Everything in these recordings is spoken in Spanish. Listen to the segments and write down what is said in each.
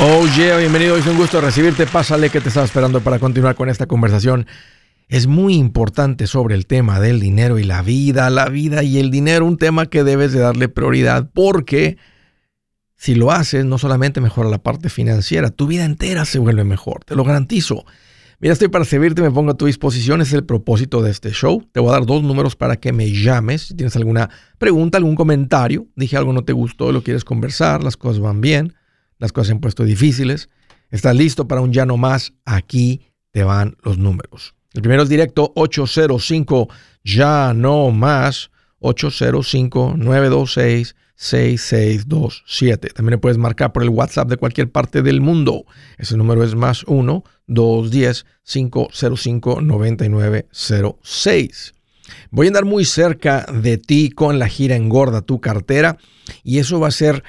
Oh yeah, bienvenido, es un gusto recibirte. Pásale que te estaba esperando para continuar con esta conversación. Es muy importante sobre el tema del dinero y la vida, la vida y el dinero, un tema que debes de darle prioridad porque si lo haces no solamente mejora la parte financiera, tu vida entera se vuelve mejor, te lo garantizo. Mira, estoy para servirte, me pongo a tu disposición, es el propósito de este show. Te voy a dar dos números para que me llames si tienes alguna pregunta, algún comentario, dije algo no te gustó, lo quieres conversar, las cosas van bien las cosas se han puesto difíciles. ¿Estás listo para un ya no más? Aquí te van los números. El primero es directo 805 ya no más 805 926 6627. También le puedes marcar por el WhatsApp de cualquier parte del mundo. Ese número es más 1 210 505 9906. Voy a andar muy cerca de ti con la gira Engorda tu cartera y eso va a ser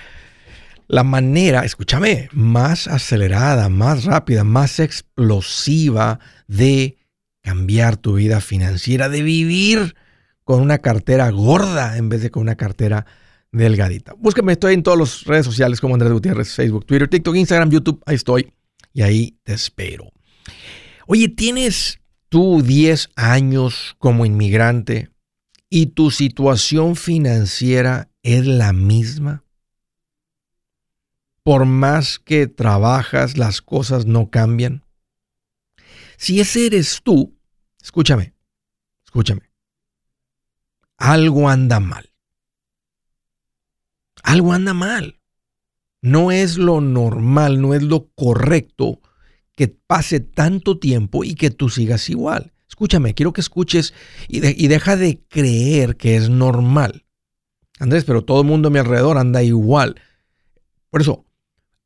la manera, escúchame, más acelerada, más rápida, más explosiva de cambiar tu vida financiera, de vivir con una cartera gorda en vez de con una cartera delgadita. Búscame, estoy en todas las redes sociales como Andrés Gutiérrez, Facebook, Twitter, TikTok, Instagram, YouTube, ahí estoy y ahí te espero. Oye, ¿tienes tú 10 años como inmigrante y tu situación financiera es la misma? Por más que trabajas, las cosas no cambian? Si ese eres tú, escúchame, escúchame, algo anda mal. Algo anda mal. No es lo normal, no es lo correcto que pase tanto tiempo y que tú sigas igual. Escúchame, quiero que escuches y, y deja de creer que es normal. Andrés, pero todo el mundo a mi alrededor anda igual. Por eso,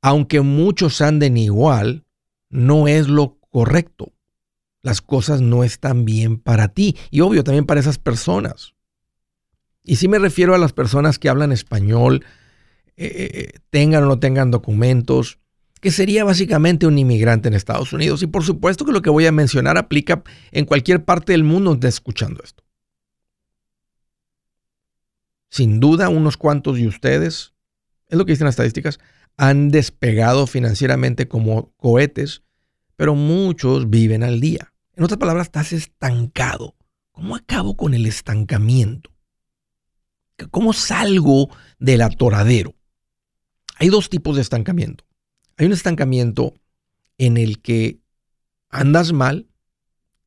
aunque muchos anden igual, no es lo correcto. Las cosas no están bien para ti y obvio también para esas personas. Y si me refiero a las personas que hablan español, eh, eh, eh, tengan o no tengan documentos, que sería básicamente un inmigrante en Estados Unidos. Y por supuesto que lo que voy a mencionar aplica en cualquier parte del mundo donde escuchando esto. Sin duda, unos cuantos de ustedes, es lo que dicen las estadísticas, han despegado financieramente como cohetes, pero muchos viven al día. En otras palabras, estás estancado. ¿Cómo acabo con el estancamiento? ¿Cómo salgo del atoradero? Hay dos tipos de estancamiento. Hay un estancamiento en el que andas mal,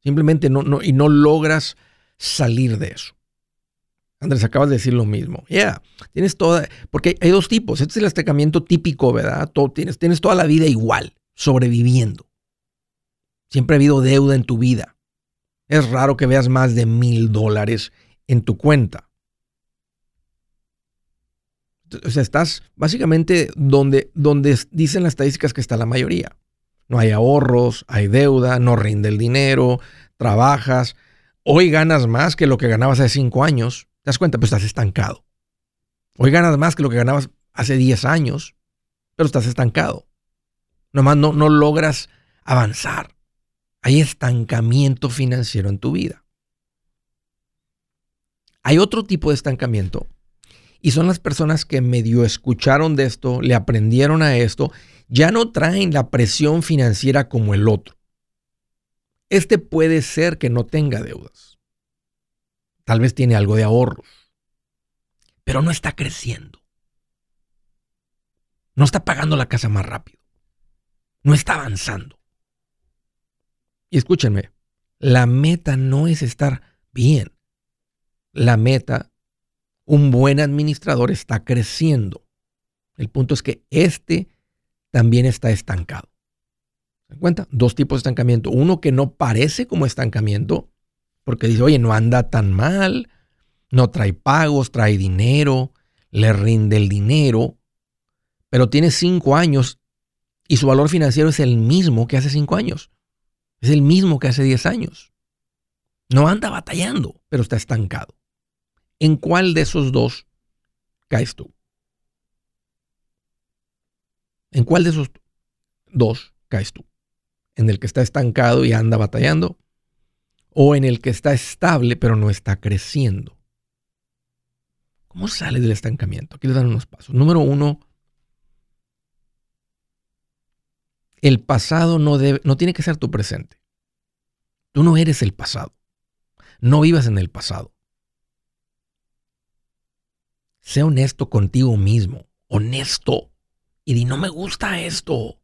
simplemente no, y no logras salir de eso. Andrés, acabas de decir lo mismo. Ya, tienes toda, porque hay dos tipos. Este es el estancamiento típico, ¿verdad? Todo, tienes, tienes toda la vida igual, sobreviviendo. Siempre ha habido deuda en tu vida. Es raro que veas más de mil dólares en tu cuenta. O sea, estás básicamente donde, donde dicen las estadísticas que está la mayoría. No hay ahorros, hay deuda, no rinde el dinero, trabajas. Hoy ganas más que lo que ganabas hace cinco años ¿Te das cuenta? Pues estás estancado. Hoy ganas más que lo que ganabas hace 10 años, pero estás estancado. Nomás no, no logras avanzar. Hay estancamiento financiero en tu vida. Hay otro tipo de estancamiento y son las personas que medio escucharon de esto, le aprendieron a esto, ya no traen la presión financiera como el otro. Este puede ser que no tenga deudas Tal vez tiene algo de ahorros, pero no está creciendo. No está pagando la casa más rápido. No está avanzando. Y escúchenme, la meta no es estar bien. La meta, un buen administrador está creciendo. El punto es que este también está estancado. ¿Se dan cuenta? Dos tipos de estancamiento. Uno que no parece como estancamiento porque dice, oye, no anda tan mal, no trae pagos, trae dinero, le rinde el dinero, pero tiene cinco años y su valor financiero es el mismo que hace cinco años. Es el mismo que hace diez años. No anda batallando, pero está estancado. ¿En cuál de esos dos caes tú? ¿En cuál de esos dos caes tú? ¿En el que está estancado y anda batallando? O en el que está estable pero no está creciendo. ¿Cómo sale del estancamiento? Aquí les dan unos pasos. Número uno, el pasado no, debe, no tiene que ser tu presente. Tú no eres el pasado. No vivas en el pasado. Sé honesto contigo mismo. Honesto. Y di, no me gusta esto.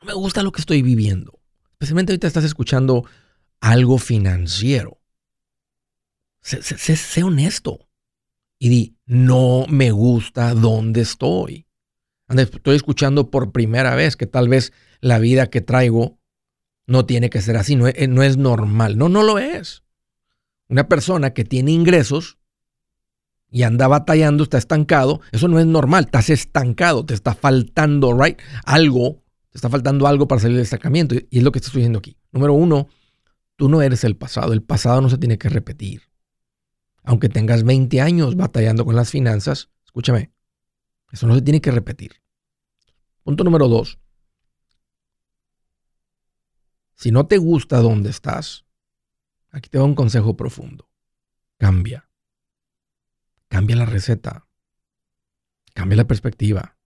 No me gusta lo que estoy viviendo. Especialmente ahorita estás escuchando algo financiero. Sé, honesto. Y di, no me gusta dónde estoy. Estoy escuchando por primera vez que tal vez la vida que traigo no tiene que ser así, no es, no es normal. No, no lo es. Una persona que tiene ingresos y anda batallando, está estancado, eso no es normal, estás estancado, te está faltando, right? Algo, te está faltando algo para salir del estancamiento y es lo que estoy diciendo aquí. Número uno, tú no eres el pasado, el pasado no se tiene que repetir. Aunque tengas 20 años batallando con las finanzas, escúchame, eso no se tiene que repetir. Punto número dos. Si no te gusta donde estás, aquí te doy un consejo profundo. Cambia. Cambia la receta. Cambia la perspectiva.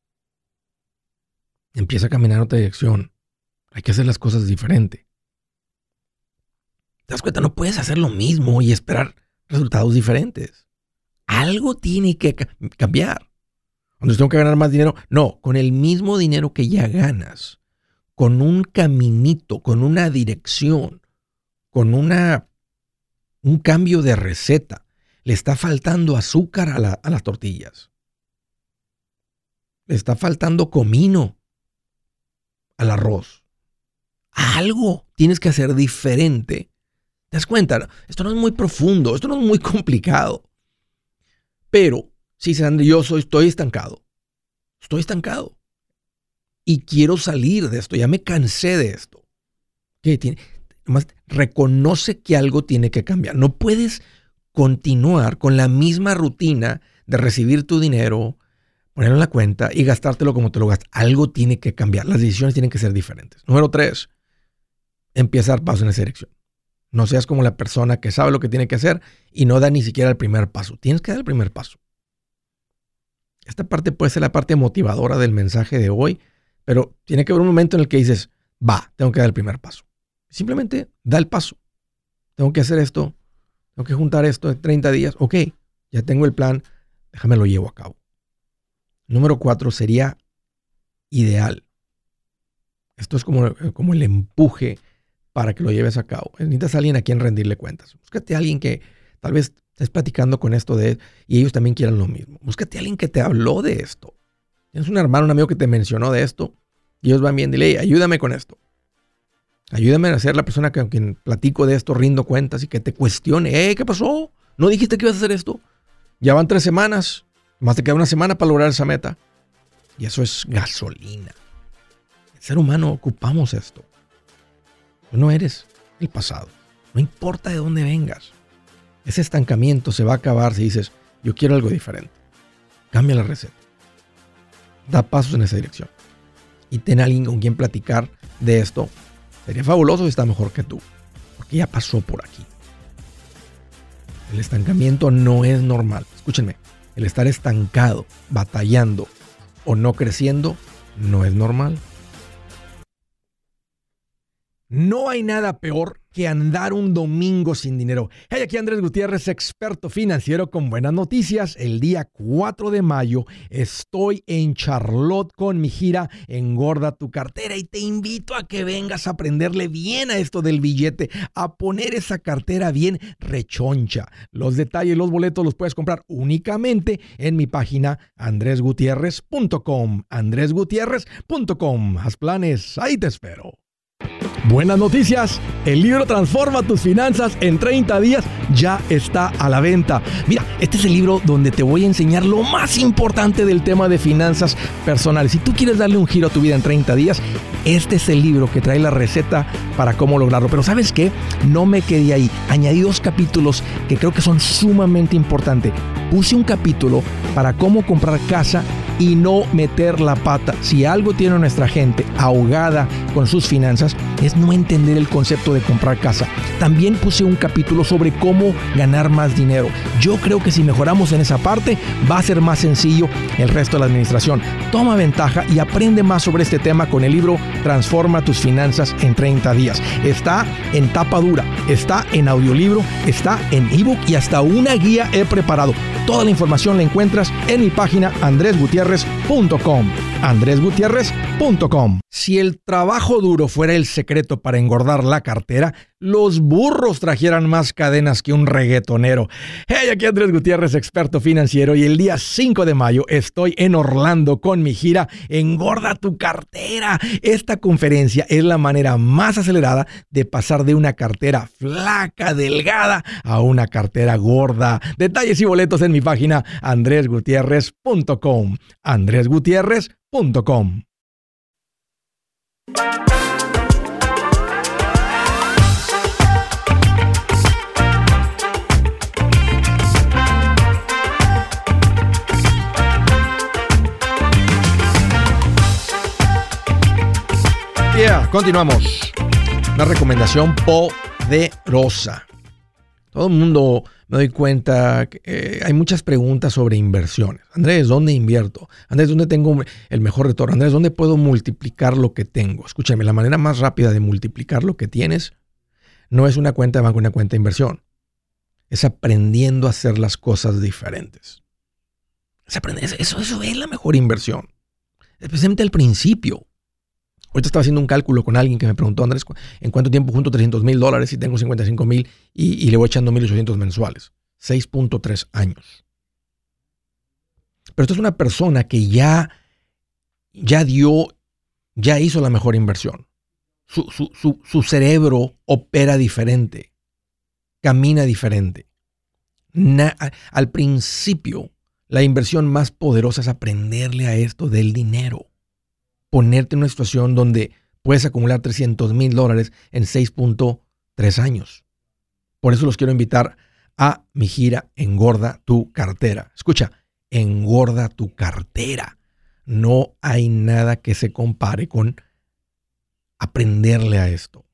Empieza a caminar en otra dirección. Hay que hacer las cosas diferente. ¿Te das cuenta? No puedes hacer lo mismo y esperar resultados diferentes. Algo tiene que cambiar. Cuando tengo que ganar más dinero, no, con el mismo dinero que ya ganas, con un caminito, con una dirección, con una, un cambio de receta, le está faltando azúcar a las tortillas. Le está faltando comino al arroz. Algo tienes que hacer diferente. ¿Te das cuenta? Esto no es muy profundo, esto no es muy complicado. Pero Sí, Sandra, yo soy, estoy estancado. Estoy estancado. Y quiero salir de esto. Ya me cansé de esto. ¿Qué tiene? reconoce que algo tiene que cambiar. No puedes continuar con la misma rutina de recibir tu dinero, ponerlo en la cuenta y gastártelo como te lo gastas. Algo tiene que cambiar. Las decisiones tienen que ser diferentes. Número tres, dar paso en esa dirección. No seas como la persona que sabe lo que tiene que hacer y no da ni siquiera el primer paso. Tienes que dar el primer paso. Esta parte puede ser la parte motivadora del mensaje de hoy, pero tiene que haber un momento en el que dices, va, tengo que dar el primer paso. Simplemente da el paso. Tengo que hacer esto, tengo que juntar esto en 30 días. Ok, ya tengo el plan, déjame lo llevo a cabo. Número cuatro sería ideal. Esto es como, como el empuje para que lo lleves a cabo. Necesitas a alguien a quien rendirle cuentas. Búscate a alguien que tal vez estés platicando con esto de y ellos también quieran lo mismo. Búscate a alguien que te habló de esto. Tienes un hermano, un amigo que te mencionó de esto y ellos van bien, dile, ayúdame con esto. Ayúdame a ser la persona con quien platico de esto, rindo cuentas y que te cuestione. ¿Eh? ¿Qué pasó? ¿No dijiste que ibas a hacer esto? Ya van tres semanas. Más te queda una semana para lograr esa meta. Y eso es gasolina. El ser humano ocupamos esto. Tú no eres el pasado. No importa de dónde vengas. Ese estancamiento se va a acabar si dices, yo quiero algo diferente. Cambia la receta. Da pasos en esa dirección. Y ten a alguien con quien platicar de esto. Sería fabuloso si está mejor que tú. Porque ya pasó por aquí. El estancamiento no es normal. Escúchenme. El estar estancado, batallando o no creciendo no es normal. No hay nada peor que andar un domingo sin dinero. Hey, aquí Andrés Gutiérrez, experto financiero con buenas noticias. El día 4 de mayo estoy en Charlotte con mi gira Engorda tu cartera y te invito a que vengas a aprenderle bien a esto del billete, a poner esa cartera bien rechoncha. Los detalles, los boletos los puedes comprar únicamente en mi página andresgutierrez.com. andresgutierrez.com. Haz planes, ahí te espero. Buenas noticias, el libro Transforma tus finanzas en 30 días ya está a la venta. Mira, este es el libro donde te voy a enseñar lo más importante del tema de finanzas personales. Si tú quieres darle un giro a tu vida en 30 días, este es el libro que trae la receta para cómo lograrlo. Pero sabes qué, no me quedé ahí. Añadí dos capítulos que creo que son sumamente importantes. Puse un capítulo para cómo comprar casa y no meter la pata. Si algo tiene nuestra gente ahogada con sus finanzas es no entender el concepto de comprar casa. También puse un capítulo sobre cómo ganar más dinero. Yo creo que si mejoramos en esa parte, va a ser más sencillo el resto de la administración. Toma ventaja y aprende más sobre este tema con el libro Transforma tus finanzas en 30 días. Está en tapa dura, está en audiolibro, está en ebook y hasta una guía he preparado. Toda la información la encuentras en mi página andresgutierrez.com. andresgutierrez.com. Si el trabajo duro fuera el secreto para engordar la cartera, los burros trajeran más cadenas que un reggaetonero. Hey, aquí Andrés Gutiérrez, experto financiero, y el día 5 de mayo estoy en Orlando con mi gira Engorda tu cartera. Esta conferencia es la manera más acelerada de pasar de una cartera flaca, delgada, a una cartera gorda. Detalles y boletos en mi página andresgutierrez.com. andresgutierrez.com. continuamos. Una recomendación poderosa. Todo el mundo me doy cuenta que eh, hay muchas preguntas sobre inversiones. Andrés, ¿dónde invierto? Andrés, ¿dónde tengo el mejor retorno? Andrés, ¿dónde puedo multiplicar lo que tengo? Escúchame, la manera más rápida de multiplicar lo que tienes no es una cuenta de banco, una cuenta de inversión. Es aprendiendo a hacer las cosas diferentes. Eso, eso es la mejor inversión. Especialmente al principio. Ahorita estaba haciendo un cálculo con alguien que me preguntó, Andrés, ¿en cuánto tiempo junto 300 mil dólares y tengo 55 mil y, le voy echando 1.800 mensuales? 6.3 años. Pero esto es una persona que ya, ya dio, ya hizo la mejor inversión. Su, cerebro opera diferente, camina diferente. al principio, la inversión más poderosa es aprenderle a esto del dinero ponerte en una situación donde puedes acumular 300 mil dólares en 6.3 años. Por eso los quiero invitar a mi gira Engorda tu cartera. Escucha, engorda tu cartera. No hay nada que se compare con aprenderle a esto.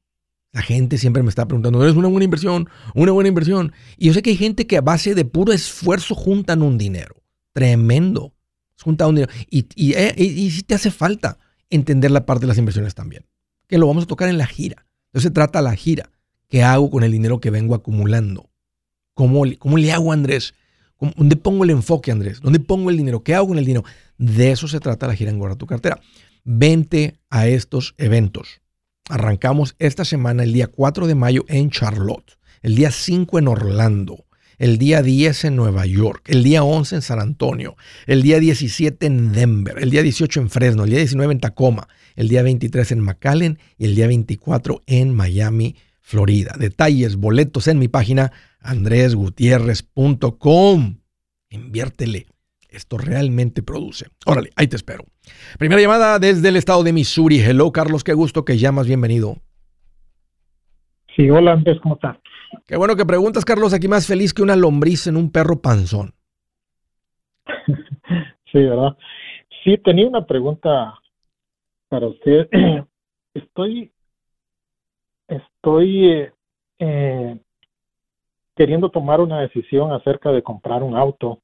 La gente siempre me está preguntando, ¿es una buena inversión? ¿Una buena inversión? Y yo sé que hay gente que a base de puro esfuerzo juntan un dinero. Tremendo. Juntan un dinero. Y, y, eh, y si te hace falta entender la parte de las inversiones también, que lo vamos a tocar en la gira. Entonces se trata la gira. ¿Qué hago con el dinero que vengo acumulando? ¿Cómo, cómo le hago, Andrés? ¿Dónde pongo el enfoque, Andrés? ¿Dónde pongo el dinero? ¿Qué hago con el dinero? De eso se trata la gira en Guarda tu cartera. Vente a estos eventos. Arrancamos esta semana el día 4 de mayo en Charlotte, el día 5 en Orlando, el día 10 en Nueva York, el día 11 en San Antonio, el día 17 en Denver, el día 18 en Fresno, el día 19 en Tacoma, el día 23 en McAllen y el día 24 en Miami, Florida. Detalles, boletos en mi página andresgutierrez.com. Inviértele. Esto realmente produce. Órale, ahí te espero. Primera llamada desde el estado de Missouri. Hello, Carlos, qué gusto que llamas. Bienvenido. Sí, hola Andrés, ¿cómo estás? Qué bueno que preguntas, Carlos. Aquí más feliz que una lombriz en un perro panzón. sí, ¿verdad? Sí, tenía una pregunta para usted. Estoy, estoy eh, eh, queriendo tomar una decisión acerca de comprar un auto,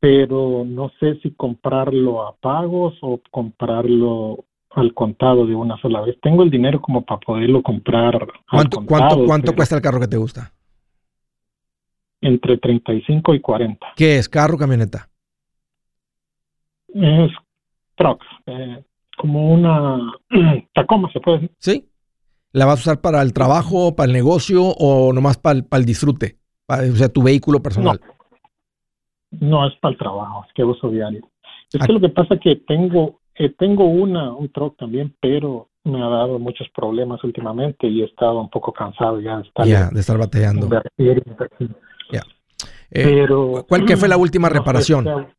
pero no sé si comprarlo a pagos o comprarlo al contado de una sola vez. Tengo el dinero como para poderlo comprar. ¿Cuánto, ¿cuánto, cuánto cuesta el carro que te gusta? Entre 35 y 40. ¿Qué es? ¿Carro o camioneta? Es truck. Eh, como una Tacoma, se puede decir. Sí. ¿La vas a usar para el trabajo, para el negocio o nomás para el, para el disfrute? o sea, tu vehículo personal. No. es para el trabajo, es que uso diario. Es que lo que pasa es que tengo eh, tengo una, un truck también, pero me ha dado muchos problemas últimamente y he estado un poco cansado ya de estar, de estar bateando. Eh, pero, ¿Cuál qué fue la última reparación?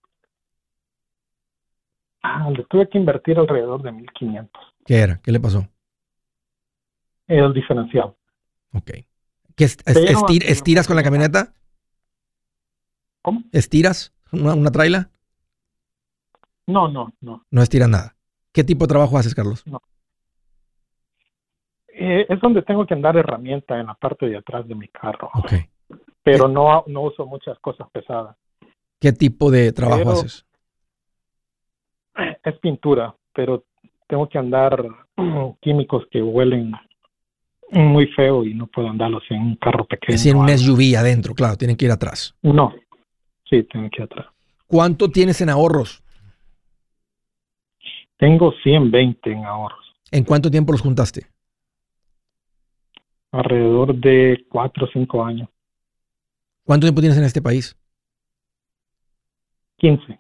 ah, le tuve que invertir alrededor de 1500. ¿Qué era? ¿Qué le pasó? El diferencial. Ok. ¿Qué ¿Estiras con la camioneta? ¿Cómo? ¿Estiras una, una traila? No, no, no. No estira nada. ¿Qué tipo de trabajo haces, Carlos? Eh, es donde tengo que andar herramienta en la parte de atrás de mi carro. Ok. Pero no, no uso muchas cosas pesadas. ¿Qué tipo de trabajo Pero- haces? Es pintura, pero tengo que andar químicos que huelen muy feo y no puedo andarlos en un carro pequeño. Es en un. SUV adentro, claro, tienen que ir atrás. No, sí, tengo que ir atrás. ¿Cuánto tienes en ahorros? Tengo 120 en ahorros, ¿En cuánto tiempo los juntaste? alrededor de 4 o 5 años, ¿Cuánto tiempo tienes en este país? 15.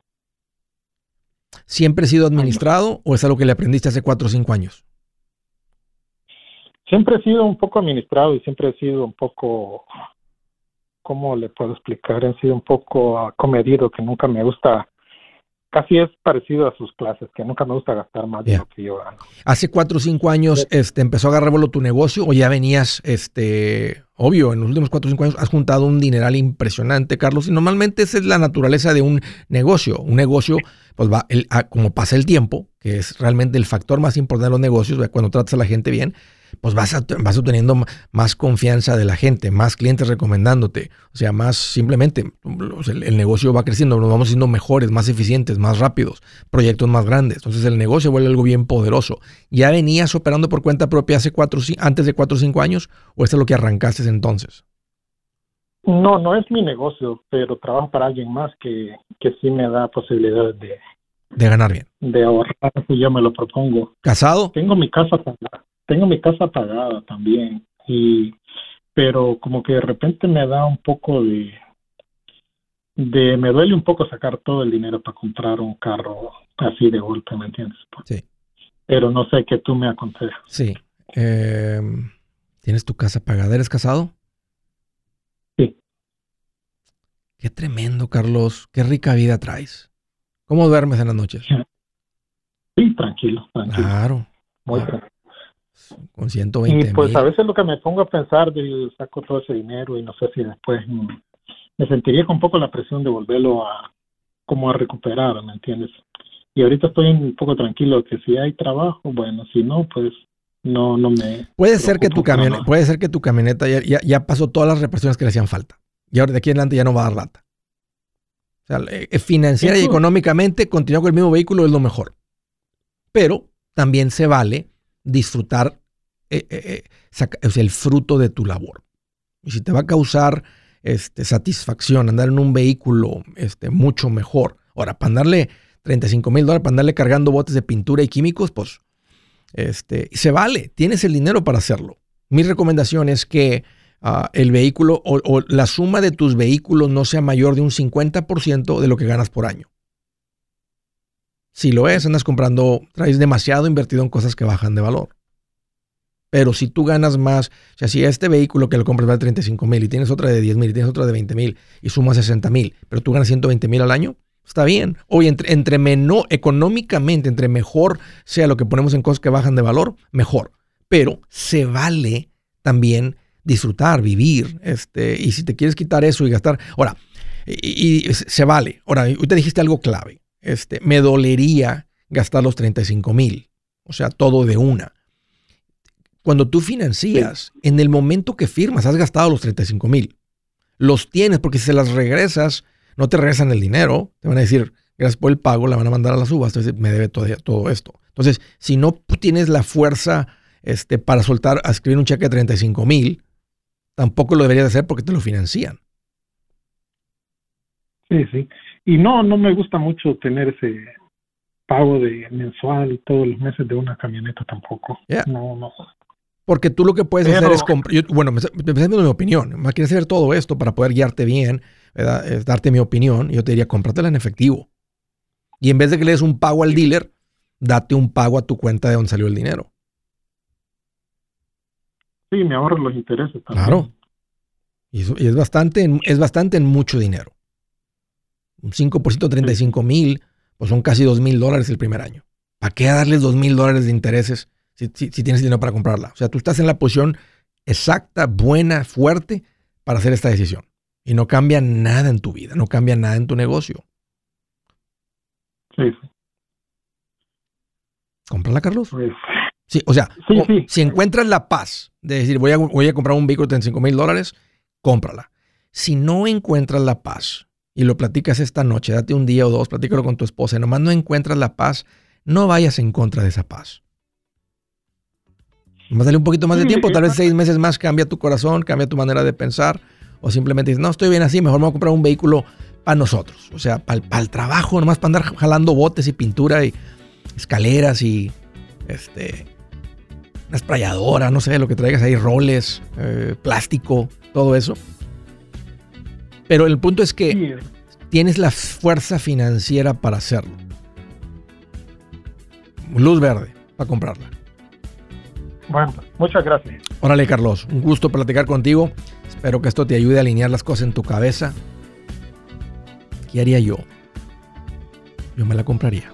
¿Siempre has sido administrado o es algo que le aprendiste hace cuatro o cinco años? Siempre he sido un poco administrado y siempre he sido un poco, ¿cómo le puedo explicar? He sido un poco comedido, que nunca me gusta, casi es parecido a sus clases, que nunca me gusta gastar más de lo que yo gano. ¿Hace cuatro o cinco años este, empezó a agarrar vuelo tu negocio o ya venías, este, obvio, en los últimos cuatro o cinco años has juntado un dineral impresionante, Carlos? Y normalmente esa es la naturaleza de un negocio. Un negocio, pues va, el- a- como pasa el tiempo, que es realmente el factor más importante de los negocios, cuando tratas a la gente bien, pues vas, a- vas obteniendo más confianza de la gente, más clientes recomendándote, o sea, más simplemente el, el negocio va creciendo, nos vamos siendo mejores, más eficientes, más rápidos, proyectos más grandes. Entonces el negocio vuelve algo bien poderoso. ¿Ya venías operando por cuenta propia hace cuatro, antes de cuatro o cinco años o esto es lo que arrancaste entonces? No, no es mi negocio, pero trabajo para alguien más que, que sí me da posibilidades de, De ganar bien. de ahorrar si yo me lo propongo. ¿Casado? Tengo mi casa pagada, tengo mi casa pagada también, y pero como que de repente me da un poco de, de me duele un poco sacar todo el dinero para comprar un carro así de golpe, ¿me entiendes? Sí. Pero no sé qué tú me aconsejas. Sí. Eh, ¿Tienes tu casa pagada? ¿Eres casado? Sí. Qué tremendo, Carlos. Qué rica vida traes. ¿Cómo duermes en las noches? Sí, tranquilo, tranquilo, Claro. muy claro. Con 120 Y pues mil. a veces lo que me pongo a pensar, de saco todo ese dinero y no sé si después me sentiría con un poco la presión de volverlo a como a recuperar, ¿me entiendes? Y ahorita estoy un poco tranquilo que si hay trabajo, bueno, si no, pues no no me Puede ser que tu camioneta, puede ser que tu camioneta ya, ya- ya pasó todas las reparaciones que le hacían falta. Y ahora de aquí en adelante ya no va a dar lata. O sea, eh, financiera y económicamente continuar con el mismo vehículo es lo mejor. Pero también se vale disfrutar eh, eh, eh, el fruto de tu labor. Y si te va a causar este, satisfacción andar en un vehículo este, mucho mejor. Ahora, para andarle 35 mil dólares, para andarle cargando botes de pintura y químicos, pues este, se vale, tienes el dinero para hacerlo. Mi recomendación es que ah, el vehículo o, o la suma de tus vehículos no sea mayor de un 50% de lo que ganas por año. Si lo es, andas comprando, traes demasiado invertido en cosas que bajan de valor. Pero si tú ganas más, o sea, si este vehículo que lo compras vale 35 mil y tienes otra de 10 mil y tienes otra de 20 mil y sumas 60 mil, pero tú ganas 120 mil al año, está bien. Oye, entre, entre menor, económicamente, entre mejor sea lo que ponemos en cosas que bajan de valor, mejor. Pero se vale también disfrutar, vivir, este, y si te quieres quitar eso y gastar, ahora, y, y se vale. Ahora, te dijiste algo clave, este, me dolería gastar los 35 mil, o sea, todo de una. Cuando tú financias, en el momento que firmas, has gastado los 35 mil. Los tienes porque si se las regresas, no te regresan el dinero. Te van a decir, gracias por el pago, la van a mandar a la subasta. Entonces, me debe todo, esto. Entonces, si no tienes la fuerza este, para soltar, a escribir un cheque de 35 mil, tampoco lo deberías hacer porque te lo financian. Sí, sí. Y no, no me gusta mucho tener ese pago de mensual todos los meses de una camioneta tampoco. Yeah. No, no. Porque tú lo que puedes Pero- hacer es comprar. yo- Bueno, me, me, me mi opinión. Me quieres hacer todo esto para poder guiarte bien, ¿verdad? Es darte mi opinión. Yo te diría, cómpratela en efectivo. Y en vez de que le des un pago al dealer, date un pago a tu cuenta de donde salió el dinero. Sí, me ahorro los intereses también. Claro. Y, eso- y es, bastante en, es bastante en mucho dinero. Un 5% de 35 mil, pues son casi 2 mil dólares el primer año. ¿Para qué darles 2 mil dólares de intereses si, si- si tienes dinero para comprarla? O sea, tú estás en la posición exacta, buena, fuerte para hacer esta decisión. Y no cambia nada en tu vida, no cambia nada en tu negocio. Sí. Cómprala, Carlos. Sí, o sea, Sí, o- sí. si encuentras la paz de decir voy a, voy a comprar un vehículo de 35 mil dólares, cómprala. Si no encuentras la paz y lo platicas esta noche, date un día o dos, platícalo con tu esposa, y nomás no encuentras la paz, no vayas en contra de esa paz. Nomás dale un poquito más de Sí, tiempo, tal vez seis meses más cambia tu corazón, cambia tu manera de pensar, o simplemente dices, no, estoy bien así, mejor me voy a comprar un vehículo para nosotros, o sea, para el trabajo, nomás para andar jalando botes y pintura y escaleras y este una esprayadora, no sé, lo que traigas ahí, roles, eh, plástico, todo eso. Pero el punto es que sí, tienes la fuerza financiera para hacerlo. Luz verde para comprarla. bueno, muchas gracias. Órale, Carlos, un gusto platicar contigo. Espero que esto te ayude a alinear las cosas en tu cabeza. ¿Qué haría yo? Yo me la compraría.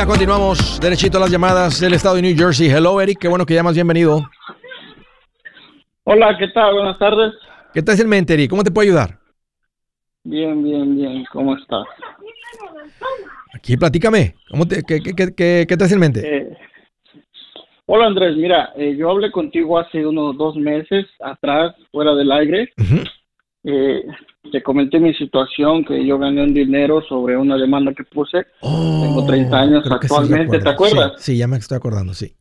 Ya continuamos derechito a las llamadas del estado de New Jersey. Hello, Eric, qué bueno que llamas, bienvenido. Hola, ¿qué tal? Buenas tardes. ¿Qué hace en mente, Eric? ¿Cómo te puedo ayudar? Bien, bien, bien. ¿Cómo estás? Aquí, platícame. ¿Cómo te, qué, qué, qué, qué- qué te hace en mente? Eh, hola, Andrés. Mira, eh, yo hablé contigo hace unos dos meses atrás, fuera del aire. Eh, te comenté mi situación, que yo gané un dinero sobre una demanda que puse. Tengo 30 años sí actualmente. ¿te acuerdas? Sí, sí, ya me estoy acordando, sí.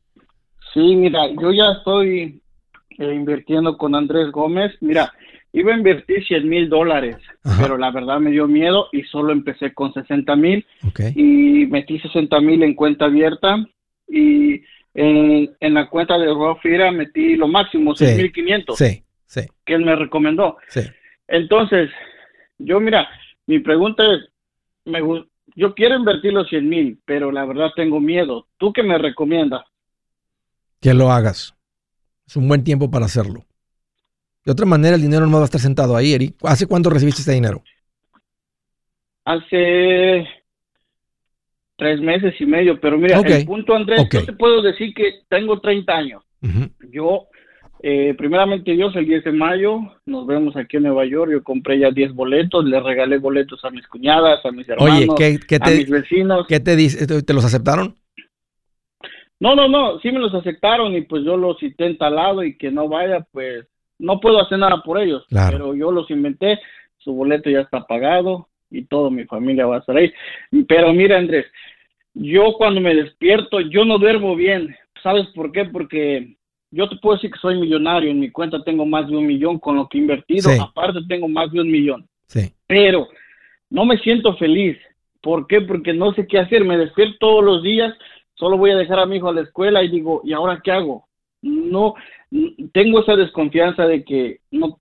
Sí, mira, yo ya estoy eh, invirtiendo con Andrés Gómez. Mira, iba a invertir 100 mil dólares, pero la verdad me dio miedo y solo empecé con 60 mil. Ok. y metí 60 mil en cuenta abierta y en, en la cuenta de Roth IRA metí lo máximo, Sí. 6.500, Sí, sí, que él me recomendó. sí. Entonces, yo mira, mi pregunta es, me, yo quiero invertir los 100 mil, pero la verdad tengo miedo. ¿Tú qué me recomiendas? Que lo hagas. Es un buen tiempo para hacerlo. De otra manera, el dinero no va a estar sentado ahí, Eric. ¿Hace cuánto recibiste este dinero? Hace tres meses y medio, pero mira, Ok. el punto, Andrés, Ok. yo te puedo decir que tengo 30 años. Yo, eh, primeramente Dios, el 10 de mayo, nos vemos aquí en Nueva York. Yo compré ya 10 boletos, le regalé boletos a mis cuñadas, a mis hermanos, Oye, ¿qué, qué a mis vecinos. ¿qué te dice? ¿Te los aceptaron? No, no, no, sí me los aceptaron y pues yo los cité en tal lado y que no vaya, pues no puedo hacer nada por ellos. Claro. Pero yo los inventé, su boleto ya está pagado y toda mi familia va a estar ahí. Pero mira, Andrés, yo cuando me despierto, yo no duermo bien. ¿Sabes por qué? Porque yo te puedo decir que soy millonario. En mi cuenta tengo más de un millón con lo que he invertido. Sí. Aparte tengo más de un millón. Sí. Pero no me siento feliz. ¿Por qué? Porque no sé qué hacer. Me despierto todos los días. Solo voy a dejar a mi hijo a la escuela y digo, ¿y ahora qué hago? No, tengo esa desconfianza de que no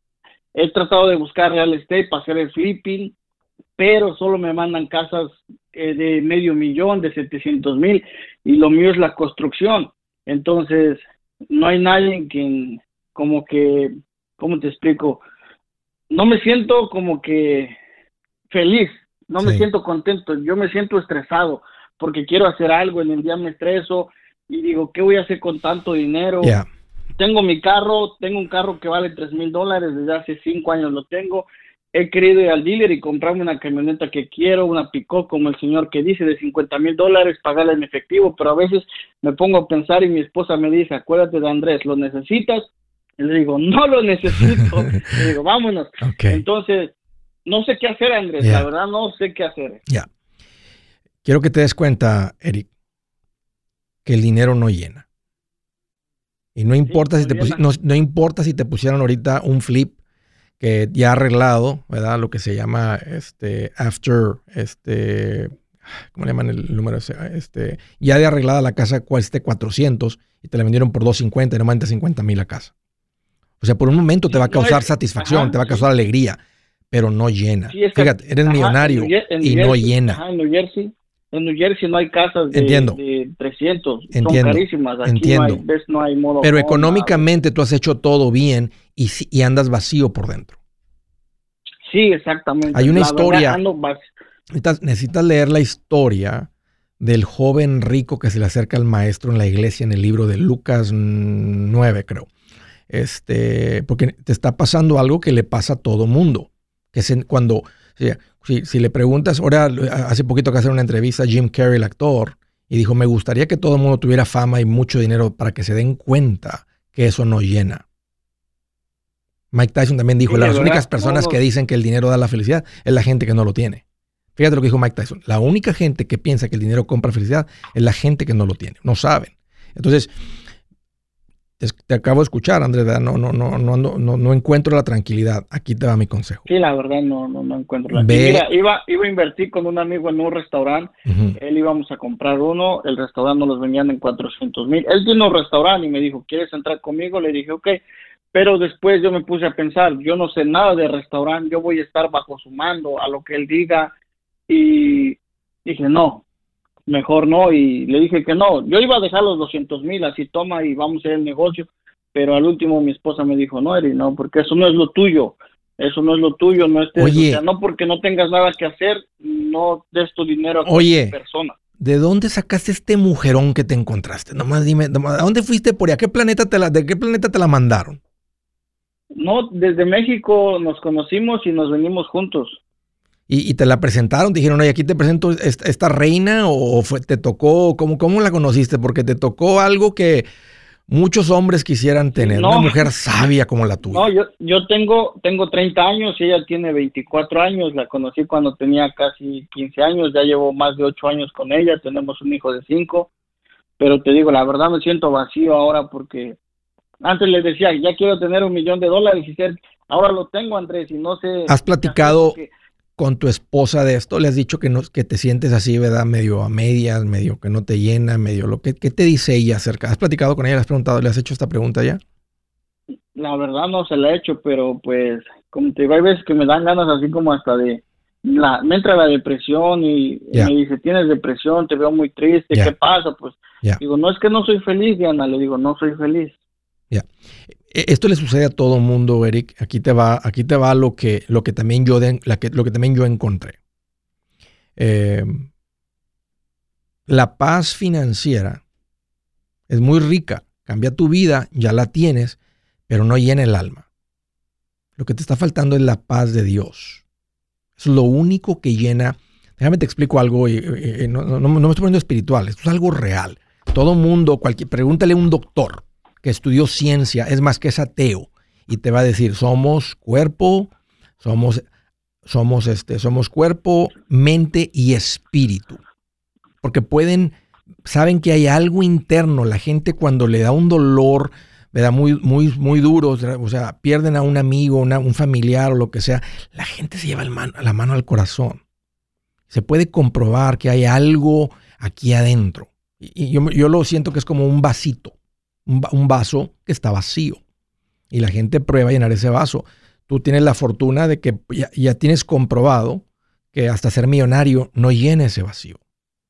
he tratado de buscar real estate para hacer el flipping, pero solo me mandan casas eh, de medio millón, de 700 mil, y lo mío es la construcción. Entonces, no hay nadie que, como que, ¿cómo te explico? No me siento como que feliz, no me siento contento, yo me siento estresado porque quiero hacer algo, en el día me estreso y digo, ¿qué voy a hacer con tanto dinero? Tengo mi carro, tengo un carro que vale tres mil dólares, desde hace cinco años lo tengo. He querido ir al dealer y comprarme una camioneta que quiero, una picó como el señor que dice de 50 mil dólares, pagarla en efectivo, pero a veces me pongo a pensar y mi esposa me dice, acuérdate de Andrés, ¿lo necesitas? Y le digo, no lo necesito. le digo, vámonos. Entonces, no sé qué hacer, Andrés, la verdad no sé qué hacer. Ya. Quiero que te des cuenta, Eric, que el dinero no llena. Y no importa, si te no, importa si te pusieron ahorita un flip que ya arreglado, ¿verdad? Lo que se llama este after, este, ¿cómo le llaman el número? Este, ya de arreglada la casa cueste 400 y te la vendieron por 250 y no manda 50 mil a casa. O sea, por un momento te va a causar satisfacción, te va a causar alegría, pero no llena. Fíjate, eres millonario y no llena. en New Jersey en New Jersey no hay casas de, Entiendo. de 300, Entiendo. son carísimas. Aquí Entiendo. No hay, ves, no hay modo Pero económicamente tú has hecho todo bien y, y, andas vacío por dentro. Sí, exactamente. Hay una historia. necesitas, necesitas leer la historia del joven rico que se le acerca al maestro en la iglesia en el libro de Lucas 9, creo. Este, porque te está pasando algo que le pasa a todo mundo. Que cuando, si, le preguntas, ahora hace poquito que hacer una entrevista a Jim Carrey, el actor, y dijo, me gustaría que todo el mundo tuviera fama y mucho dinero para que se den cuenta que eso no llena. Mike Tyson también dijo, las únicas personas que dicen que el dinero da la felicidad es la gente que no lo tiene. Fíjate lo que dijo Mike Tyson. La única gente que piensa que el dinero compra felicidad es la gente que no lo tiene. No saben. Entonces, te, acabo de escuchar, Andrés, no, no, no, no, no, no encuentro la tranquilidad. Aquí te va mi consejo. Sí, la verdad no, no, no encuentro la tranquilidad. Mira, iba, iba a invertir con un amigo en un restaurante, él íbamos a comprar uno, el restaurante nos los vendían en 400 mil. Él tiene un restaurante y me dijo, ¿quieres entrar conmigo? Le dije, ok, pero después yo me puse a pensar, yo no sé nada de restaurante, yo voy a estar bajo su mando, a lo que él diga, y dije, no, mejor no, y le dije que no, yo iba a dejar los 200 mil, así toma y vamos a hacer el negocio, pero al último mi esposa me dijo, no, Eri, no, porque eso no es lo tuyo, eso no es lo tuyo, no es Oye, no porque no tengas nada que hacer, no des tu dinero a Oye, persona. ¿De dónde sacaste este mujerón que te encontraste? Nomás dime, ¿a dónde fuiste por ahí? ¿A qué planeta te la, de qué planeta te la mandaron? No, desde México nos conocimos y nos venimos juntos. Y, te la presentaron, te dijeron, oye, aquí te presento esta, reina o fue, te tocó, ¿cómo, ¿cómo la conociste? Porque te tocó algo que muchos hombres quisieran tener, una mujer sabia como la tuya. No, yo, yo tengo, tengo 30 años y ella tiene 24 años, la conocí cuando tenía casi 15 años, ya llevo más de 8 años con ella, tenemos un hijo de 5, pero te digo, la verdad me siento vacío ahora porque antes les decía, ya quiero tener un millón de dólares y ser, ahora lo tengo Andrés y no sé. ¿Has platicado? Con tu esposa de esto? ¿Le has dicho que, no, que te sientes así, verdad? Medio a medias, medio que no te llena, medio lo que... ¿Qué te dice ella acerca? ¿Has platicado con ella? ¿Le has preguntado? ¿Le has hecho esta pregunta ya? La verdad no se la he hecho, pero pues, como te digo, hay veces que me dan ganas así como hasta de... La, me entra la depresión y, me dice, tienes depresión, te veo muy triste, ¿qué pasa? Pues digo, no es que no soy feliz, Diana, le digo, no soy feliz. Ya. E, esto le sucede a todo mundo, Eric. Aquí te va, aquí te va lo que, lo que también yo la que, lo que también yo encontré. Eh, la paz financiera es muy rica, cambia tu vida, ya la tienes, pero no llena el alma. Lo que te está faltando es la paz de Dios. Es lo único que llena. Déjame te explico algo, y, no, no, me estoy poniendo espiritual, esto es algo real. Todo mundo, cualquier, pregúntale a un doctor que estudió ciencia, es más que es ateo, y te va a decir, somos cuerpo, somos, somos, este, somos cuerpo, mente y espíritu. Porque pueden, saben que hay algo interno. La gente cuando le da un dolor, da Muy, muy, muy duro, o sea, pierden a un amigo, un familiar o lo que sea, la gente se lleva la mano al corazón. Se puede comprobar que hay algo aquí adentro. Y yo, yo lo siento que es como un vasito un, vaso que está vacío. Y la gente prueba llenar ese vaso. Tú tienes la fortuna de que ya, tienes comprobado que hasta ser millonario no llena ese vacío.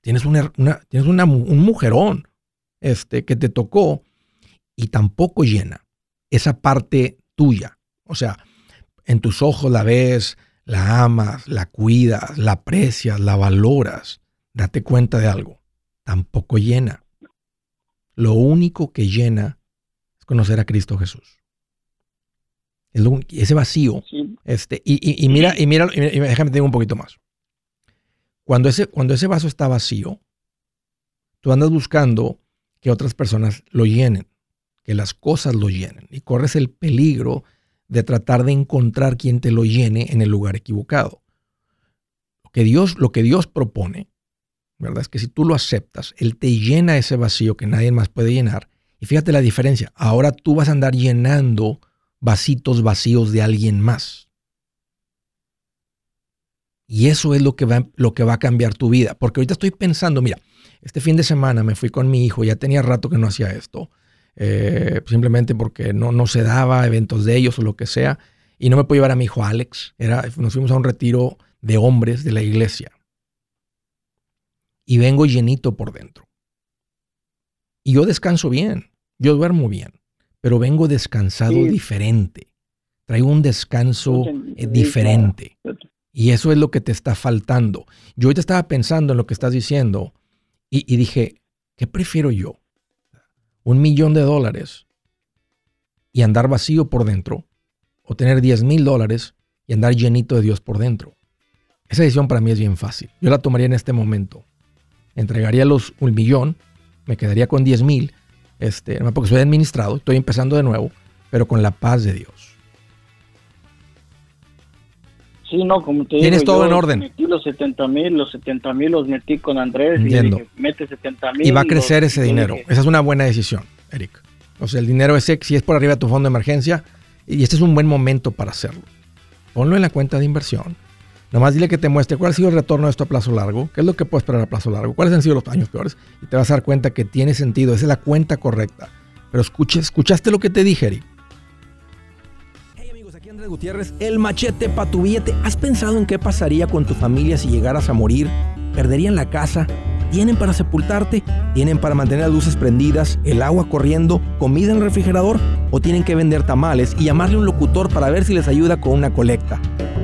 Tienes, una, tienes un mujerón este, que te tocó y tampoco llena esa parte tuya. O sea, en tus ojos la ves, la amas, la cuidas, la aprecias, la valoras. Date cuenta de algo. Tampoco llena. Lo único que llena, conocer a Cristo Jesús. ese vacío. Este, y, mira, y mira, y déjame decir un poquito más. Cuando ese, cuando ese vaso está vacío, tú andas buscando que otras personas lo llenen, que las cosas lo llenen, y corres el peligro de tratar de encontrar quien te lo llene en el lugar equivocado. Lo que Dios, lo que Dios propone, ¿verdad? Es que si tú lo aceptas, Él te llena ese vacío que nadie más puede llenar. Y fíjate la diferencia. Ahora tú vas a andar llenando vasitos vacíos de alguien más. Y eso es lo que va, lo que va a cambiar tu vida. Porque ahorita estoy pensando, mira, este fin de semana me fui con mi hijo, ya tenía rato que no hacía esto, eh, simplemente porque no, no se daba eventos de ellos o lo que sea, y no me puedo llevar a mi hijo Alex. Era, nos fuimos a un retiro de hombres de la iglesia. Y vengo llenito por dentro. Y yo descanso bien, yo duermo bien, pero vengo descansado diferente. Traigo un descanso eh, diferente. Y eso es lo que te está faltando. Yo ahorita estaba pensando en lo que estás diciendo y, dije, ¿qué prefiero yo? ¿Un millón de dólares y andar vacío por dentro? ¿O tener 10 mil dólares y andar llenito de Dios por dentro? Esa decisión para mí es bien fácil. Yo la tomaría en este momento. Entregaría los un millón, me quedaría con 10 mil, este, porque soy administrado, estoy empezando de nuevo, pero con la paz de Dios. Sí, no, como te Tienes todo en orden. Metí los 70 mil, los 70 mil los metí con Andrés Entiendo. y mete 70 mil. Y va a crecer ese dinero. Esa es una buena decisión, Eric. O sea, el dinero ese, si es por arriba de tu fondo de emergencia, y este es un buen momento para hacerlo. Ponlo en la cuenta de inversión. Nomás dile que te muestre cuál ha sido el retorno de esto a plazo largo, qué es lo que puedes esperar a plazo largo, cuáles han sido los años peores, y te vas a dar cuenta que tiene sentido, esa es la cuenta correcta. Pero escuche, escuchaste lo que te dije, Eric. Andrés Gutiérrez, el machete para tu billete. ¿Has pensado en qué pasaría con tu familia si llegaras a morir? ¿Perderían la casa? ¿Tienen para sepultarte? ¿Tienen para mantener las luces prendidas, el agua corriendo, comida en el refrigerador? ¿O tienen que vender tamales y llamarle a un locutor para ver si les ayuda con una colecta?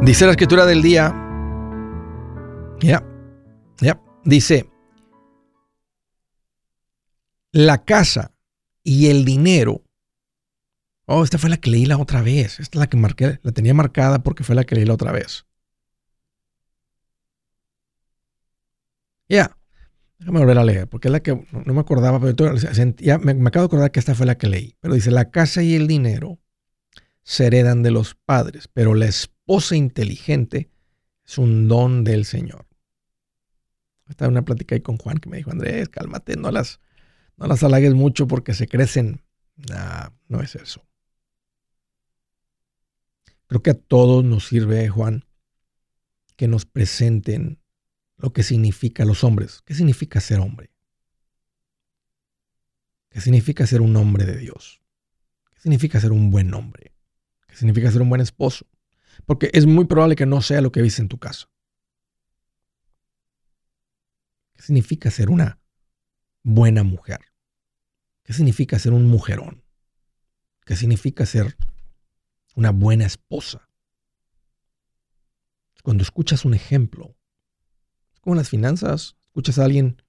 Dice la escritura del día, ya, ya, dice, la casa y el dinero. Oh, esta fue la que leí la otra vez. Esta es la que marqué, la tenía marcada porque fue la que leí la otra vez. Ya. Déjame volver a leer, porque es la que no, me acordaba, pero ya me, acabo de acordar que esta fue la que leí. Pero dice, la casa y el dinero se heredan de los padres, pero la esposa inteligente es un don del Señor. Estaba una plática ahí con Juan que me dijo, Andrés, cálmate, no las, no las halagues mucho porque se crecen. Nah, no es eso. Creo que a todos nos sirve, Juan, que nos presenten lo que significa los hombres. ¿Qué significa ser hombre? ¿Qué significa ser un hombre de Dios? ¿Qué significa ser un buen hombre? ¿Qué significa ser un buen esposo? Porque es muy probable que no sea lo que viste en tu casa. ¿Qué significa ser una buena mujer? ¿Qué significa ser un mujerón? ¿Qué significa ser una buena esposa? Cuando escuchas un ejemplo, es como las finanzas, escuchas a alguien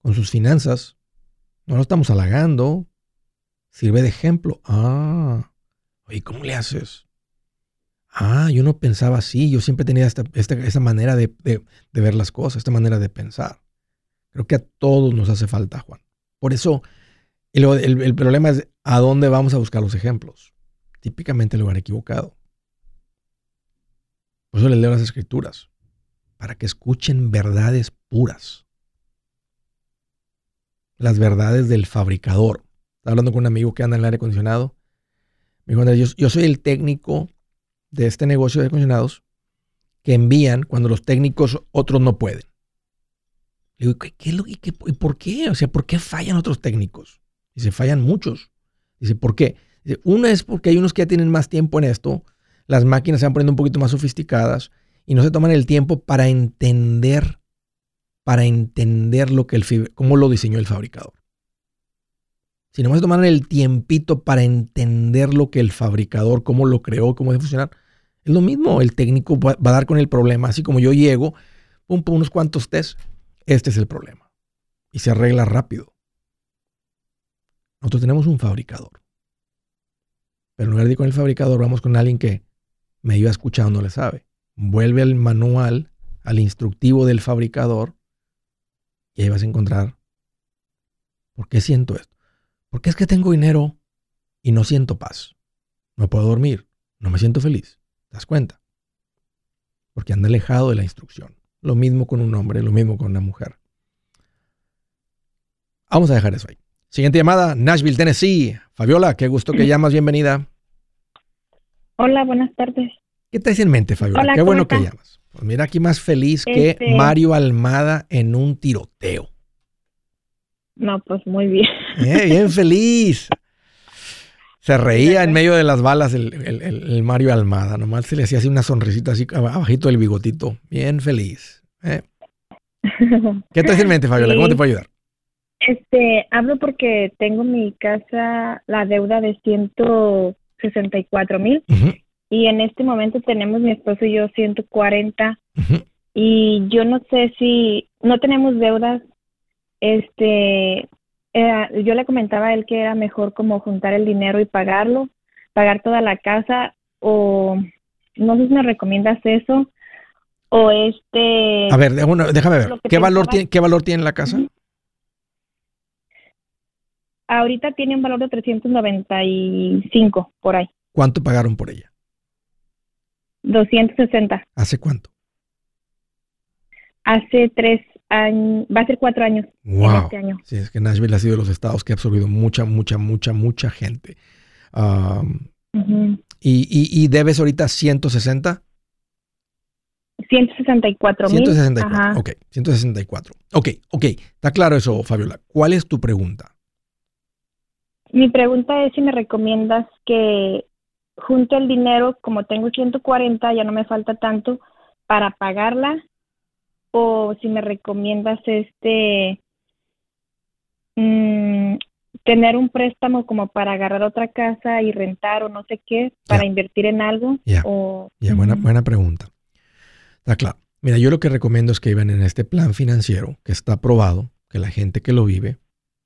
con sus finanzas, no lo estamos halagando, sirve de ejemplo. Ah, oye, ¿cómo le haces? Ah, yo no pensaba así, yo siempre tenía esta, esta, manera de ver las cosas, esta manera de pensar. Creo que a todos nos hace falta, Juan. Por eso, el, problema es a dónde vamos a buscar los ejemplos. Típicamente el lugar equivocado. Por eso les leo las escrituras, para que escuchen verdades puras. Las verdades del fabricador. Estaba hablando con un amigo que anda en el aire acondicionado. Me dijo, Andrés, yo, soy el técnico de este negocio de aire acondicionados que envían cuando los técnicos otros no pueden. Le digo, ¿qué, qué, qué, ¿y por qué? O sea, ¿por qué fallan otros técnicos? Dice, fallan muchos. Dice, ¿por qué? Una es porque hay unos que ya tienen más tiempo en esto, las máquinas se van poniendo un poquito más sofisticadas y no se toman el tiempo para entender, para entender lo que el cómo lo diseñó el fabricador. Si no se toman el tiempito para entender lo que el fabricador, cómo lo creó, cómo debe funcionar, es lo mismo. El técnico va, a dar con el problema. Así como yo llego, pum, pum, unos cuantos test, este es el problema. Y se arregla rápido. Nosotros tenemos un fabricador. Pero en lugar de con el fabricador, vamos con alguien que me iba escuchando, no le sabe. Vuelve al manual, al instructivo del fabricador, y ahí vas a encontrar por qué siento esto. Porque es que tengo dinero y no siento paz. No puedo dormir, no me siento feliz. ¿Te das cuenta? Porque anda alejado de la instrucción. Lo mismo con un hombre, lo mismo con una mujer. Vamos a dejar eso ahí. Siguiente llamada, Nashville, Tennessee. Fabiola, qué gusto que llamas, bienvenida. Hola, buenas tardes. ¿Qué traes en mente, Fabiola? qué bueno que llamas. Pues mira aquí más feliz que este Mario Almada en un tiroteo. No, pues muy bien. Eh, bien feliz. Se reía en medio de las balas el, Mario Almada. Nomás se le hacía así una sonrisita así abajito del bigotito. Bien feliz. ¿eh? ¿Qué traes en mente, Fabiola? ¿Cómo te puedo ayudar? Este, hablo porque tengo mi casa, la deuda de 164 mil. Y en este momento tenemos mi esposo y yo 140. Y yo no sé si no tenemos deudas. Este, eh, yo le comentaba a él que era mejor como juntar el dinero y pagarlo, pagar toda la casa o no sé si me recomiendas eso o este A ver, déjame ver. ¿Qué valor tiene qué valor tiene la casa? Ahorita tiene un valor de 395 por ahí. ¿Cuánto pagaron por ella? 260. ¿Hace cuánto? Hace tres años, va a ser cuatro años. Wow. este año. Sí, es que Nashville ha sido de los estados que ha absorbido mucha, mucha, mucha, mucha gente. y, y, debes ahorita 160? 164 mil. 164, ok, 164. Ok, ok, está claro eso, Fabiola. ¿Cuál es tu pregunta? Mi pregunta es si me recomiendas que junto el dinero, como tengo 140, ya no me falta tanto para pagarla, o si me recomiendas este mm, tener un préstamo como para agarrar otra casa y rentar o no sé qué, para invertir en algo. Ya, buena, buena pregunta. Está claro. Mira, yo lo que recomiendo es que vivan en este plan financiero que está aprobado, que la gente que lo vive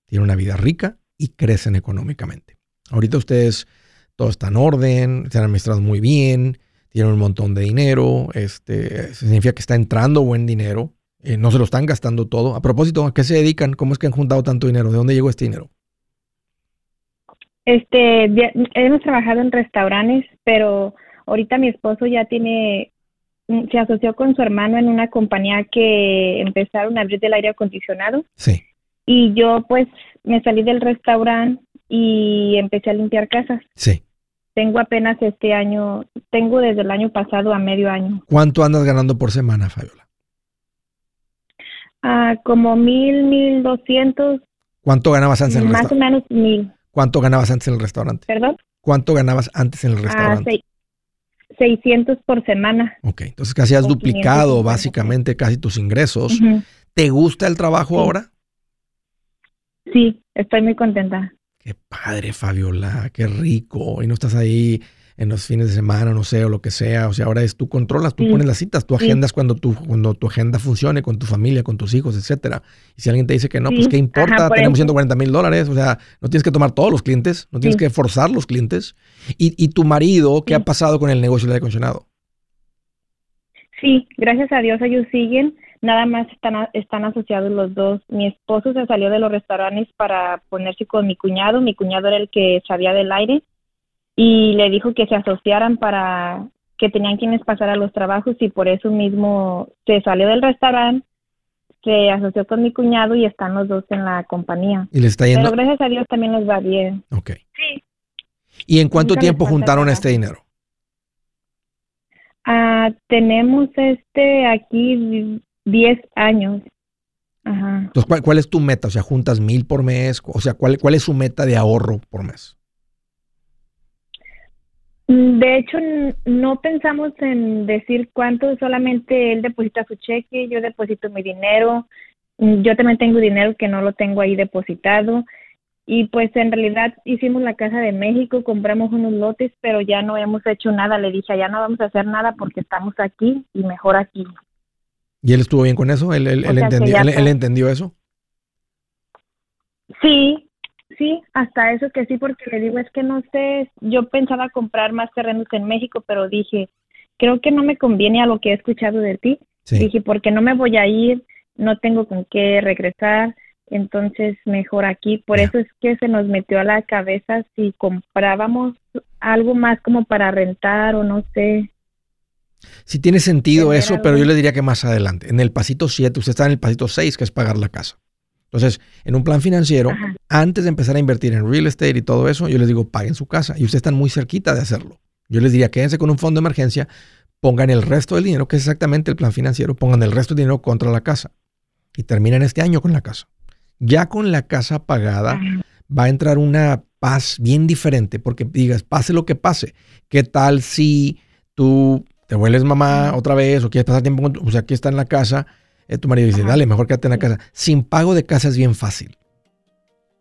tiene una vida rica y crecen económicamente. Ahorita ustedes, todo está en orden, se han administrado muy bien, tienen un montón de dinero, este, significa que está entrando buen dinero, eh, no se lo están gastando todo. A propósito, ¿a qué se dedican? ¿Cómo es que han juntado tanto dinero? ¿De dónde llegó este dinero? Este, hemos trabajado en restaurantes, pero ahorita mi esposo ya tiene, mm, se asoció con su hermano en una compañía que empezaron a abrir del aire acondicionado. Sí. Y yo pues me salí del restaurante y empecé a limpiar casas. Sí. Tengo apenas este año, tengo desde el año pasado a medio año. ¿Cuánto andas ganando por semana, Fabiola? Ah, como mil, mil doscientos. ¿Cuánto ganabas antes en el restaurante? Más o menos mil. ¿Cuánto ganabas antes en el restaurante? ¿Perdón? ¿Cuánto ganabas antes en el ah, restaurante? Ah, 600 por semana. Ok, entonces casi has duplicado básicamente casi tus ingresos. ¿Te gusta el trabajo ahora? Sí, estoy muy contenta. Qué padre, Fabiola, qué rico. Y no estás ahí en los fines de semana, no sé, o lo que sea. O sea, ahora es tú controlas, tú pones las citas, tú agendas cuando, tu, cuando tu agenda funcione con tu familia, con tus hijos, etcétera. Y si alguien te dice que no, pues qué importa, tenemos 140 mil dólares. O sea, no tienes que tomar todos los clientes, no tienes que forzar los clientes. Y, y tu marido, ¿qué ha pasado con el negocio del aire acondicionado? Sí, gracias a Dios ellos siguen nada más están, están asociados los dos. Mi esposo se salió de los restaurantes para ponerse con mi cuñado, mi cuñado era el que sabía del aire y le dijo que se asociaran para que tenían quienes pasar a los trabajos y por eso mismo se salió del restaurante, se asoció con mi cuñado y están los dos en la compañía. ¿Y le está yendo? Pero gracias a Dios también nos va bien. Ok. Sí. ¿Y en cuánto Nunca les tiempo juntaron nada. este dinero? Ah, tenemos este aquí 10 años. Ajá. Entonces, ¿cuál, cuál es tu meta? O sea, juntas mil por mes. O sea, ¿cuál, cuál es su meta de ahorro por mes? De hecho, no pensamos en decir cuánto, solamente él deposita su cheque, yo deposito mi dinero, yo también tengo dinero que no lo tengo ahí depositado y pues en realidad hicimos la casa de México, compramos unos lotes, pero ya no hemos hecho nada, le dije, ya no vamos a hacer nada porque estamos aquí y mejor aquí. ¿Y él estuvo bien con eso? ¿Él, él- entendió, él- entendió eso? Sí, sí, hasta eso que sí, porque le digo, es que no sé, yo pensaba comprar más terrenos en México, pero dije, creo que no me conviene a lo que he escuchado de ti. Sí. Dije, porque no me voy a ir, no tengo con qué regresar, entonces mejor aquí. Por eso es que se nos metió a la cabeza si comprábamos algo más como para rentar o no sé. Sí tiene sentido eso, pero yo le diría que más adelante. En el pasito 7, usted está en el pasito 6, que es pagar la casa. Entonces, en un plan financiero, Ajá. antes de empezar a invertir en real estate y todo eso, yo les digo, paguen su casa. Y ustedes están muy cerquita de hacerlo. Yo les diría, quédense con un fondo de emergencia, pongan el resto del dinero, que es exactamente el plan financiero, pongan el resto del dinero contra la casa. Y terminan este año con la casa. Ya con la casa pagada, Ajá. va a entrar una paz bien diferente, porque digas, pase lo que pase. ¿Qué tal si tú te vuelves mamá otra vez o quieres pasar tiempo con tu, o sea, aquí está en la casa, eh, tu marido dice, Ajá. dale, mejor quédate en la casa. Sin pago de casa es bien fácil,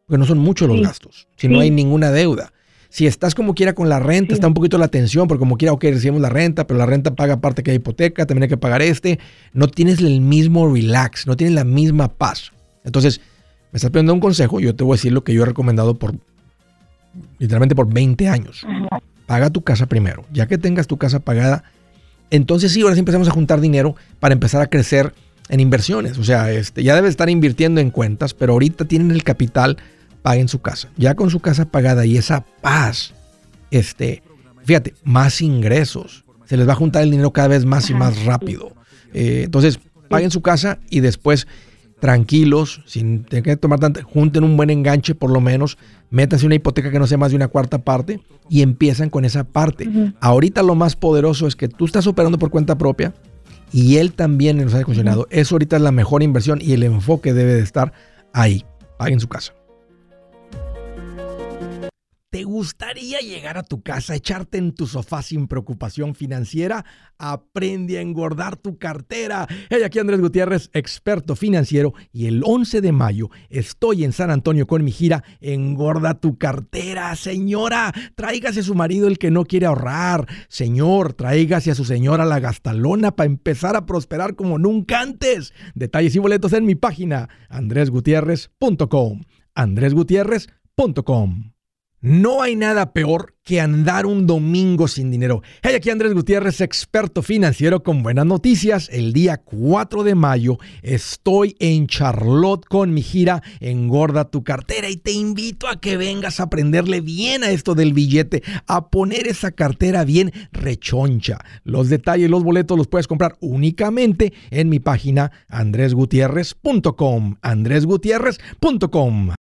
porque no son muchos los Sí. gastos, si no hay ninguna deuda. Si estás como quiera con la renta, Sí. está un poquito la tensión, porque como quiera, ok, recibimos la renta, pero la renta paga aparte que hay hipoteca, también hay que pagar este. No tienes el mismo relax, no tienes la misma paz. Entonces, me estás pidiendo un consejo, yo te voy a decir lo que yo he recomendado por, literalmente por 20 años. Paga tu casa primero. Ya que tengas tu casa pagada, entonces sí, ahora sí empezamos a juntar dinero para empezar a crecer en inversiones. O sea, este, ya debes estar invirtiendo en cuentas, pero ahorita tienen el capital, paguen su casa. Ya con su casa pagada y esa paz, este, fíjate, más ingresos. Se les va a juntar el dinero cada vez más y más rápido. Eh, entonces, paguen su casa y después tranquilos, sin tener que tomar tanta, junten un buen enganche por lo menos, métanse una hipoteca que no sea más de una cuarta parte y empiezan con esa parte. Ahorita lo más poderoso es que tú estás operando por cuenta propia y él también en los aire acondicionado. Eso ahorita es la mejor inversión y el enfoque debe de estar ahí. Paguen su casa. ¿Te gustaría llegar a tu casa, echarte en tu sofá sin preocupación financiera? Aprende a engordar tu cartera. Hey, aquí Andrés Gutiérrez, experto financiero, y el 11 de mayo estoy en San Antonio con mi gira Engorda tu cartera. Señora, tráigase a su marido el que no quiere ahorrar. Señor, tráigase a su señora la gastalona para empezar a prosperar como nunca antes. Detalles y boletos en mi página andresgutierrez.com. andresgutierrez.com. No hay nada peor que andar un domingo sin dinero. Hey, aquí Andrés Gutiérrez, experto financiero con buenas noticias. El día 4 de mayo estoy en Charlotte con mi gira Engorda tu cartera y te invito a que vengas a aprenderle bien a esto del billete, a poner esa cartera bien rechoncha. Los detalles, los boletos los puedes comprar únicamente en mi página andresgutierrez.com. andresgutierrez.com.